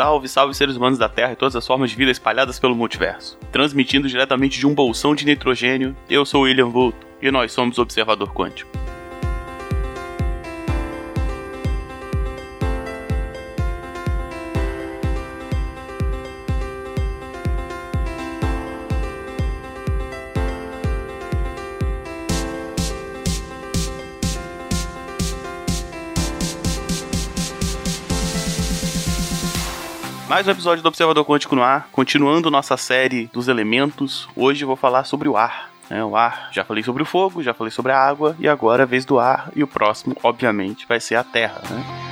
Salve, salve seres humanos da Terra e todas as formas de vida espalhadas pelo multiverso. Transmitindo diretamente de um bolsão de nitrogênio, eu sou William Vulto e nós somos Observador Quântico. Mais um episódio do Observador Quântico no ar, continuando nossa série dos elementos. Hoje vou falar sobre o ar. É, o ar, já falei sobre o fogo, já falei sobre a água, e agora é a vez do ar, e o próximo, obviamente, vai ser a terra. Né?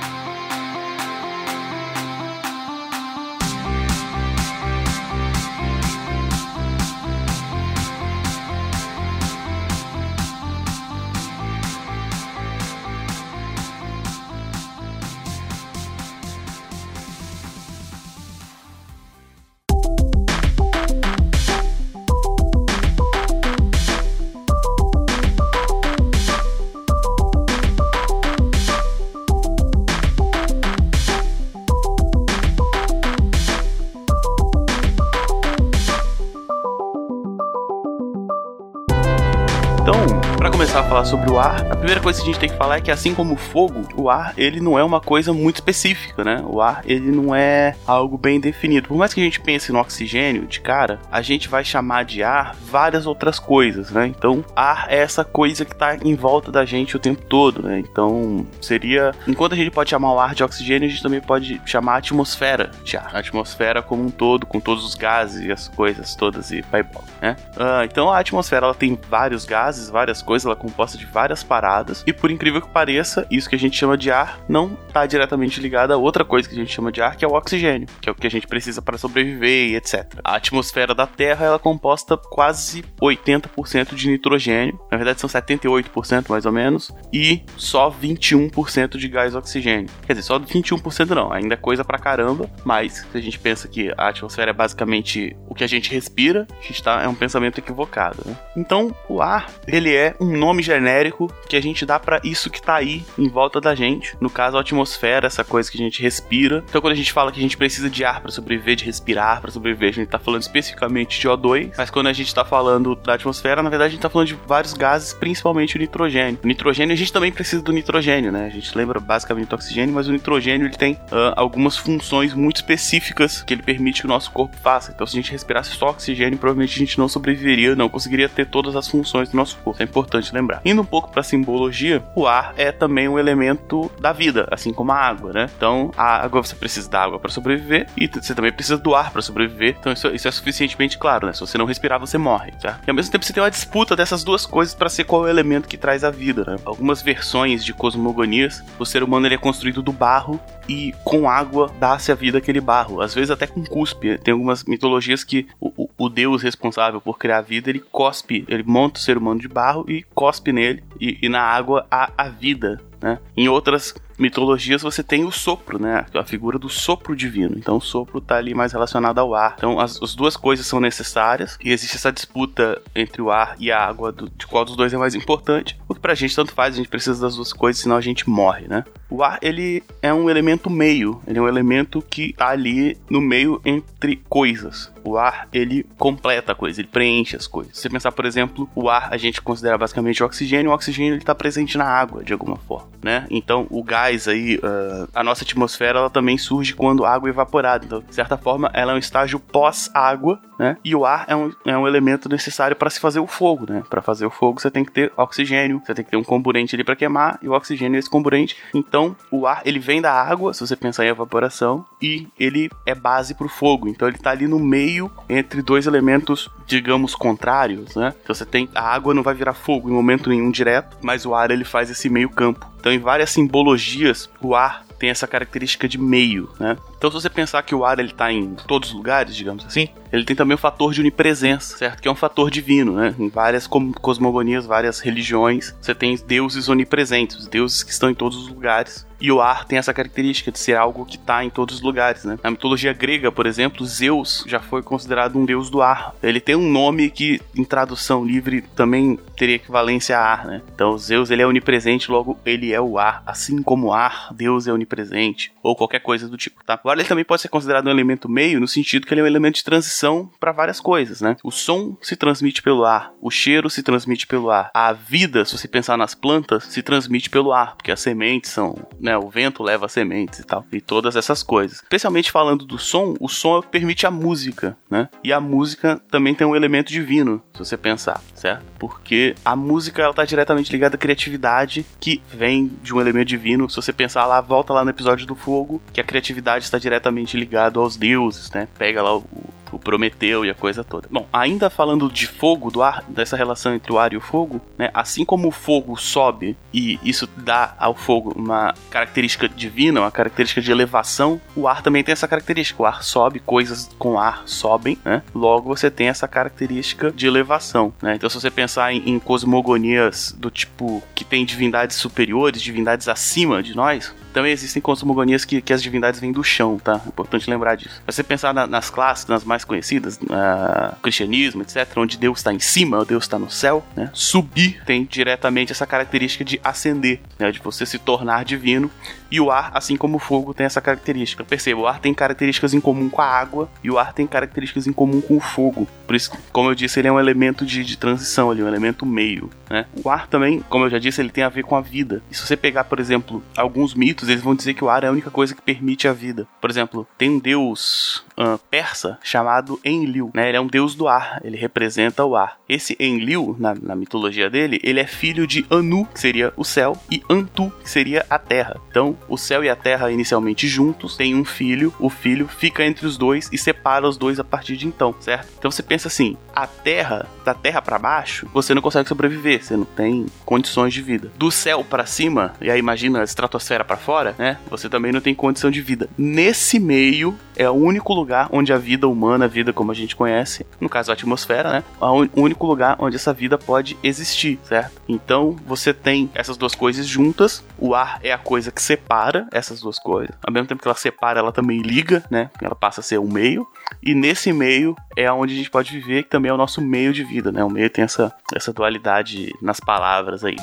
Sobre o ar, a primeira coisa que a gente tem que falar é que assim como o fogo, o ar, ele não é uma coisa muito específica, né? O ar, ele não é algo bem definido. Por mais que a gente pense no oxigênio de cara, a gente vai chamar de ar várias outras coisas, né? Então, ar é essa coisa que tá em volta da gente o tempo todo, né? Então, seria, enquanto a gente pode chamar o ar de oxigênio, a gente também pode chamar a atmosfera de ar. A atmosfera como um todo, com todos os gases e as coisas todas e vai né? Uh, então, a atmosfera ela tem vários gases, várias coisas, ela é composta de várias paradas, e por incrível que pareça, isso que a gente chama de ar não está diretamente ligado a outra coisa que a gente chama de ar, que é o oxigênio, que é o que a gente precisa para sobreviver e etc. A atmosfera da Terra ela é composta quase 80% de nitrogênio, na verdade são 78% mais ou menos, e só 21% de gás oxigênio. Quer dizer, só 21% não, ainda é coisa pra caramba, mas se a gente pensa que a atmosfera é basicamente o que a gente respira, a gente tá, é um pensamento equivocado. Né? Então, o ar, ele é um nome genérico genérico que a gente dá para isso que tá aí em volta da gente. No caso, a atmosfera, essa coisa que a gente respira. Então, quando a gente fala que a gente precisa de ar para sobreviver, de respirar para sobreviver, a gente tá falando especificamente de O2. Mas quando a gente tá falando da atmosfera, na verdade, a gente tá falando de vários gases, principalmente o nitrogênio. O nitrogênio, a gente também precisa do nitrogênio, né? A gente lembra basicamente do oxigênio, mas o nitrogênio ele tem uh, algumas funções muito específicas que ele permite que o nosso corpo faça. Então, se a gente respirasse só oxigênio, provavelmente a gente não sobreviveria, não conseguiria ter todas as funções do nosso corpo. É importante lembrar. Indo um pouco para simbologia, o ar é também um elemento da vida, assim como a água, né? Então, a água você precisa da água para sobreviver e você também precisa do ar para sobreviver. Então, isso, isso, é suficientemente claro, né? Se você não respirar, você morre, tá? E ao mesmo tempo você tem uma disputa dessas duas coisas para ser qual é o elemento que traz a vida, né? Algumas versões de cosmogonias, o ser humano ele é construído do barro e com água dá-se a vida aquele barro, às vezes até com cuspe. Tem algumas mitologias que o, o, deus responsável por criar a vida, ele cospe, ele monta o ser humano de barro e cospe nele e, e na água há a vida. Né? Em outras mitologias você tem o sopro, né? A figura do sopro divino. Então o sopro está ali mais relacionado ao ar. Então as, as, duas coisas são necessárias e existe essa disputa entre o ar e a água do, de qual dos dois é mais importante. O que pra gente tanto faz, a gente precisa das duas coisas, senão a gente morre, né? O ar, ele é um elemento meio, ele é um elemento que tá ali no meio entre coisas. O ar, ele completa a coisa, ele preenche as coisas. Se você pensar, por exemplo, o ar a gente considera basicamente o oxigênio, o oxigênio ele tá presente na água de alguma forma, né? Então, o gás aí, uh, a nossa atmosfera, ela também surge quando a água é evaporada. Então, de certa forma, ela é um estágio pós-água, né? E o ar é um, é um elemento necessário para se fazer o fogo, né? Para fazer o fogo, você tem que ter oxigênio, você tem que ter um comburente ali para queimar, e o oxigênio é esse comburente. Então, o ar, ele vem da água, se você pensar em evaporação, e ele é base para o fogo. Então, ele tá ali no meio entre dois elementos, digamos, contrários, né? Então, você tem a água não vai virar fogo em momento nenhum direto, mas o ar ele faz esse meio campo. Então, em várias simbologias, o ar tem essa característica de meio, né? Então, se você pensar que o ar ele tá em todos os lugares, digamos assim, ele tem também o fator de onipresença, certo? Que é um fator divino, né? Em várias cosmogonias, várias religiões, você tem deuses onipresentes, deuses que estão em todos os lugares. E o ar tem essa característica de ser algo que está em todos os lugares, né? Na mitologia grega, por exemplo, Zeus já foi considerado um deus do ar. Ele tem um nome que, em tradução livre, também teria equivalência a ar, né? Então, Zeus ele é onipresente, logo ele é o ar. Assim como o ar, Deus é onipresente. Ou qualquer coisa do tipo, tá? Ar ele também pode ser considerado um elemento meio no sentido que ele é um elemento de transição para várias coisas, né? O som se transmite pelo ar, o cheiro se transmite pelo ar, a vida, se você pensar nas plantas, se transmite pelo ar, porque as sementes são, né? O vento leva as sementes e tal, e todas essas coisas. Especialmente falando do som, o som permite a música, né? E a música também tem um elemento divino, se você pensar, certo? Porque a música ela tá diretamente ligada à criatividade que vem de um elemento divino. Se você pensar lá, volta lá no episódio do fogo, que a criatividade está diretamente ligada aos deuses, né? Pega lá o, o Prometeu e a coisa toda. Bom, ainda falando de fogo, do ar, dessa relação entre o ar e o fogo, né? Assim como o fogo sobe e isso dá ao fogo uma característica divina, uma característica de elevação, o ar também tem essa característica. O ar sobe, coisas com ar sobem, né? Logo você tem essa característica de elevação, né? Então se você pensar em, em cosmogonias do tipo que tem divindades superiores, divindades acima de nós, também existem cosmogonias que, que as divindades vêm do chão, tá? Importante lembrar disso. Se você pensar na, nas classes, nas mais conhecidas, uh, cristianismo, etc., onde Deus está em cima, Deus está no céu, né? Subir tem diretamente essa característica de ascender, né? De você se tornar divino. E o ar, assim como o fogo, tem essa característica. Perceba, o ar tem características em comum com a água e o ar tem características em comum com o fogo. Por isso, como eu disse, ele é um elemento de, de transição, ele é um elemento meio. Né? O ar também, como eu já disse, ele tem a ver com a vida. E se você pegar, por exemplo, alguns mitos, eles vão dizer que o ar é a única coisa que permite a vida. Por exemplo, tem um deus uh, persa chamado Enlil, né? Ele é um deus do ar, ele representa o ar. Esse Enlil, na, na mitologia dele, ele é filho de Anu, que seria o céu, e Antu, que seria a terra. Então, o céu e a terra inicialmente juntos, tem um filho, o filho fica entre os dois e separa os dois a partir de então, certo? Então você pensa assim, a terra, da terra para baixo, você não consegue sobreviver, você não tem condições de vida. Do céu para cima, e aí imagina a estratosfera para fora, né? Você também não tem condição de vida. Nesse meio é o único lugar onde a vida humana, a vida como a gente conhece, no caso a atmosfera, né? É o único lugar onde essa vida pode existir, certo? Então você tem essas duas coisas juntas. O ar é a coisa que separa essas duas coisas. Ao mesmo tempo que ela separa, ela também liga, né? Ela passa a ser um meio. E nesse meio é onde a gente pode viver, que também é o nosso meio de vida, né? O meio tem essa, essa dualidade nas palavras aí.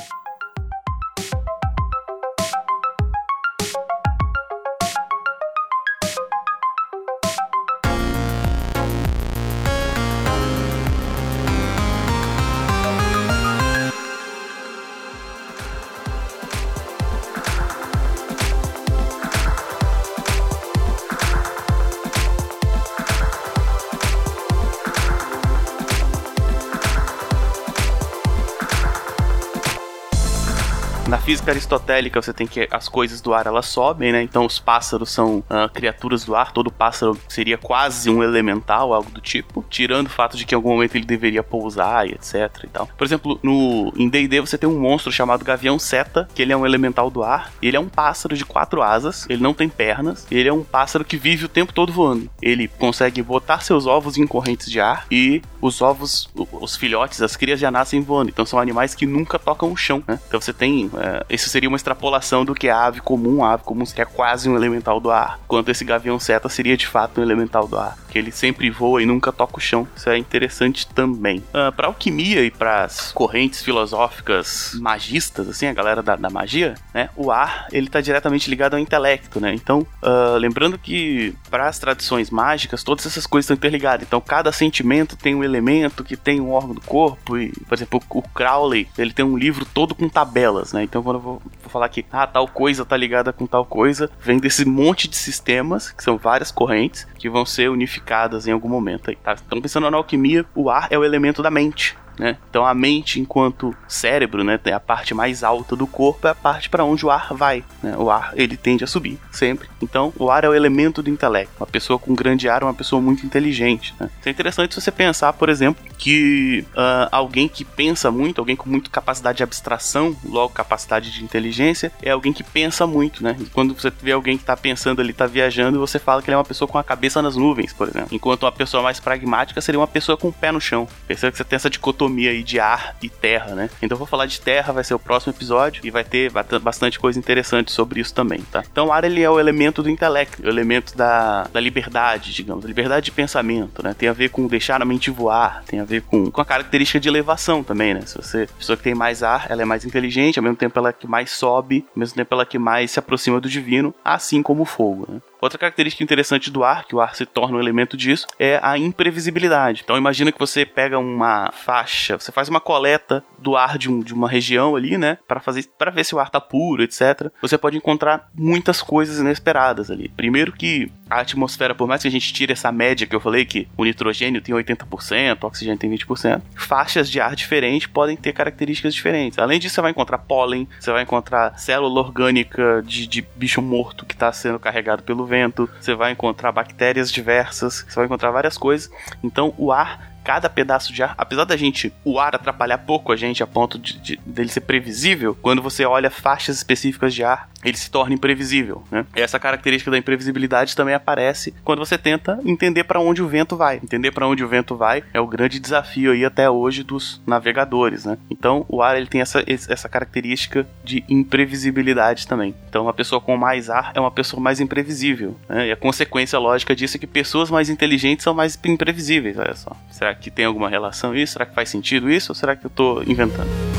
Física aristotélica, você tem que as coisas do ar elas sobem, né? Então os pássaros são uh, criaturas do ar, todo pássaro seria quase um elemental, algo do tipo, tirando o fato de que em algum momento ele deveria pousar e etc e tal. Por exemplo, no em D&D você tem um monstro chamado Gavião Seta, que ele é um elemental do ar, ele é um pássaro de quatro asas, ele não tem pernas, ele é um pássaro que vive o tempo todo voando. Ele consegue botar seus ovos em correntes de ar e os ovos, os filhotes, as crias já nascem voando. Então são animais que nunca tocam o chão, né? Então você tem é, isso seria uma extrapolação do que a ave comum. A ave comum seria quase um elemental do ar, enquanto esse gavião seta seria de fato um elemental do ar, que ele sempre voa e nunca toca o chão. Isso é interessante também. Uh, para alquimia e para as correntes filosóficas magistas, assim, a galera da, da, magia, né? O ar ele está diretamente ligado ao intelecto, né? Então, uh, lembrando que para as tradições mágicas todas essas coisas estão interligadas. Então, cada sentimento tem um elemento que tem um órgão do corpo e, por exemplo, o Crowley ele tem um livro todo com tabelas, né? Então quando eu vou, vou falar que ah, tal coisa tá ligada com tal coisa, vem desse monte de sistemas, que são várias correntes, que vão ser unificadas em algum momento aí, tá? Então pensando na alquimia, o ar é o elemento da mente. Né? Então a mente, enquanto cérebro, né, é a parte mais alta do corpo, é a parte para onde o ar vai. Né? O ar ele tende a subir sempre. Então o ar é o elemento do intelecto. Uma pessoa com grande ar é uma pessoa muito inteligente. Né? Isso é interessante você pensar, por exemplo, que uh, alguém que pensa muito, alguém com muita capacidade de abstração, logo capacidade de inteligência, é alguém que pensa muito, né? Quando você vê alguém que está pensando ali, está viajando, você fala que ele é uma pessoa com a cabeça nas nuvens, por exemplo. Enquanto uma pessoa mais pragmática seria uma pessoa com o pé no chão. Perceba que você tem essa dicotomia dicotomia aí de ar e terra, né? Então eu vou falar de terra, vai ser o próximo episódio e vai ter bastante coisa interessante sobre isso também, tá? Então o ar ele é o elemento do intelecto, o elemento da, da liberdade, digamos, liberdade de pensamento, né? Tem a ver com deixar a mente voar, tem a ver com, com a característica de elevação também, né? Se você, pessoa que tem mais ar, ela é mais inteligente, ao mesmo tempo ela é que mais sobe, ao mesmo tempo ela é que mais se aproxima do divino, assim como o fogo, né? Outra característica interessante do ar, que o ar se torna um elemento disso, é a imprevisibilidade. Então imagina que você pega uma faixa, você faz uma coleta do ar de, um, de uma região ali, né, para fazer para ver se o ar tá puro, etc. Você pode encontrar muitas coisas inesperadas ali. Primeiro que a atmosfera, por mais que a gente tire essa média que eu falei que o nitrogênio tem 80%, o oxigênio tem 20%, faixas de ar diferentes podem ter características diferentes. Além disso, você vai encontrar pólen, você vai encontrar célula orgânica de, de bicho morto que está sendo carregado pelo vento, você vai encontrar bactérias diversas, você vai encontrar várias coisas. Então, o ar cada pedaço de ar, apesar da gente, o ar atrapalhar pouco a gente a ponto de, de dele ser previsível, quando você olha faixas específicas de ar, ele se torna imprevisível, né? Essa característica da imprevisibilidade também aparece quando você tenta entender para onde o vento vai. Entender para onde o vento vai é o grande desafio aí até hoje dos navegadores, né? Então, o ar ele tem essa, essa característica de imprevisibilidade também. Então, uma pessoa com mais ar é uma pessoa mais imprevisível, né? E a consequência lógica disso é que pessoas mais inteligentes são mais imprevisíveis, olha só. Será que tem alguma relação isso? Será que faz sentido isso? Ou será que eu tô inventando?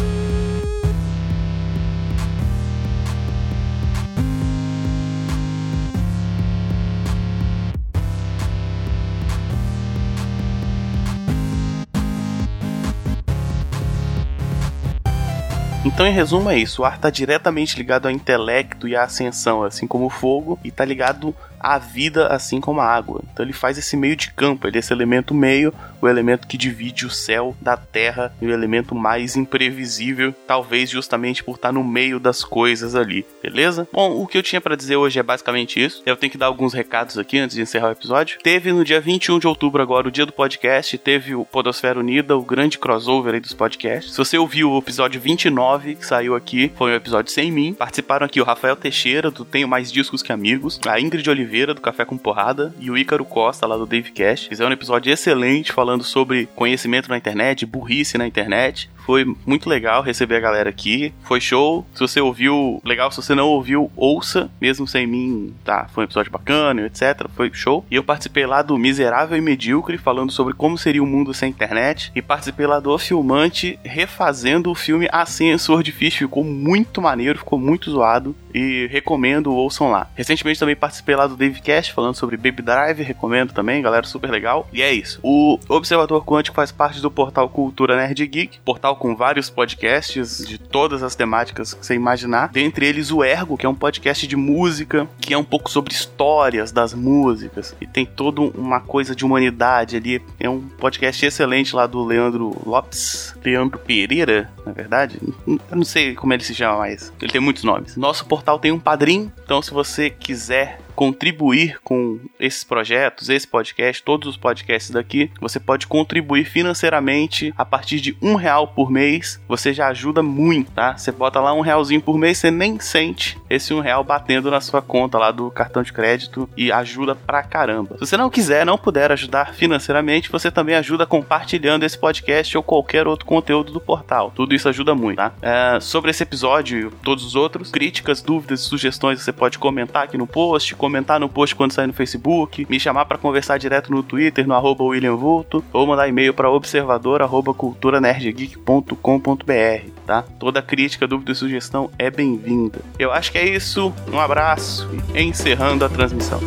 Então, em resumo, é isso. O ar está diretamente ligado ao intelecto e à ascensão, assim como o fogo, e está ligado à vida, assim como a água. Então, ele faz esse meio de campo, ele é esse elemento meio, o elemento que divide o céu da terra e o elemento mais imprevisível, talvez justamente por estar no meio das coisas ali, beleza? Bom, o que eu tinha para dizer hoje é basicamente isso. Eu tenho que dar alguns recados aqui antes de encerrar o episódio. Teve no dia 21 de outubro, agora, o dia do podcast, teve o Podosfera Unida, o grande crossover aí dos podcasts. Se você ouviu o episódio 29, que saiu aqui, foi um episódio sem mim. Participaram aqui o Rafael Teixeira, do Tenho Mais Discos Que Amigos, a Ingrid Oliveira, do Café com Porrada, e o Ícaro Costa, lá do Dave Cash. Fizeram um episódio excelente falando sobre conhecimento na internet, burrice na internet. Foi muito legal receber a galera aqui. Foi show. Se você ouviu, legal. Se você não ouviu, ouça. Mesmo sem mim, tá? Foi um episódio bacana, etc. Foi show. E eu participei lá do Miserável e Medíocre, falando sobre como seria o mundo sem internet. E participei lá do Filmante, refazendo o filme Ascensor de Fish. Ficou muito maneiro, ficou muito zoado. E recomendo, ouçam lá. Recentemente também participei lá do Dave Cast, falando sobre Baby Drive. Recomendo também, galera, super legal. E é isso. O Observador Quântico faz parte do portal Cultura Nerd Geek. Portal com vários podcasts de todas as temáticas que você imaginar. Dentre eles o Ergo, que é um podcast de música, que é um pouco sobre histórias das músicas. E tem toda uma coisa de humanidade ali. É um podcast excelente lá do Leandro Lopes. Leandro Pereira, na verdade. Eu não sei como ele se chama mais. Ele tem muitos nomes. Nosso portal tem um padrinho, então se você quiser contribuir com esses projetos, esse podcast, todos os podcasts daqui, você pode contribuir financeiramente a partir de um real por mês. Você já ajuda muito, tá? Você bota lá um realzinho por mês, você nem sente esse um real batendo na sua conta lá do cartão de crédito e ajuda pra caramba. Se você não quiser, não puder ajudar financeiramente, você também ajuda compartilhando esse podcast ou qualquer outro conteúdo do portal. Tudo isso ajuda muito, tá? É, sobre esse episódio e todos os outros, críticas, dúvidas sugestões você pode comentar aqui no post, comentar no post quando sair no Facebook, me chamar para conversar direto no Twitter, no arroba William Vulto, ou mandar e-mail para observador.culturanerdgeek.com.br, tá? Toda crítica, dúvida e sugestão é bem-vinda. Eu acho que é isso, um abraço e encerrando a transmissão.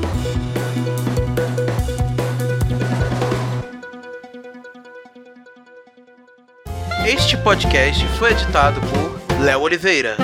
Este podcast foi editado por Léo Oliveira.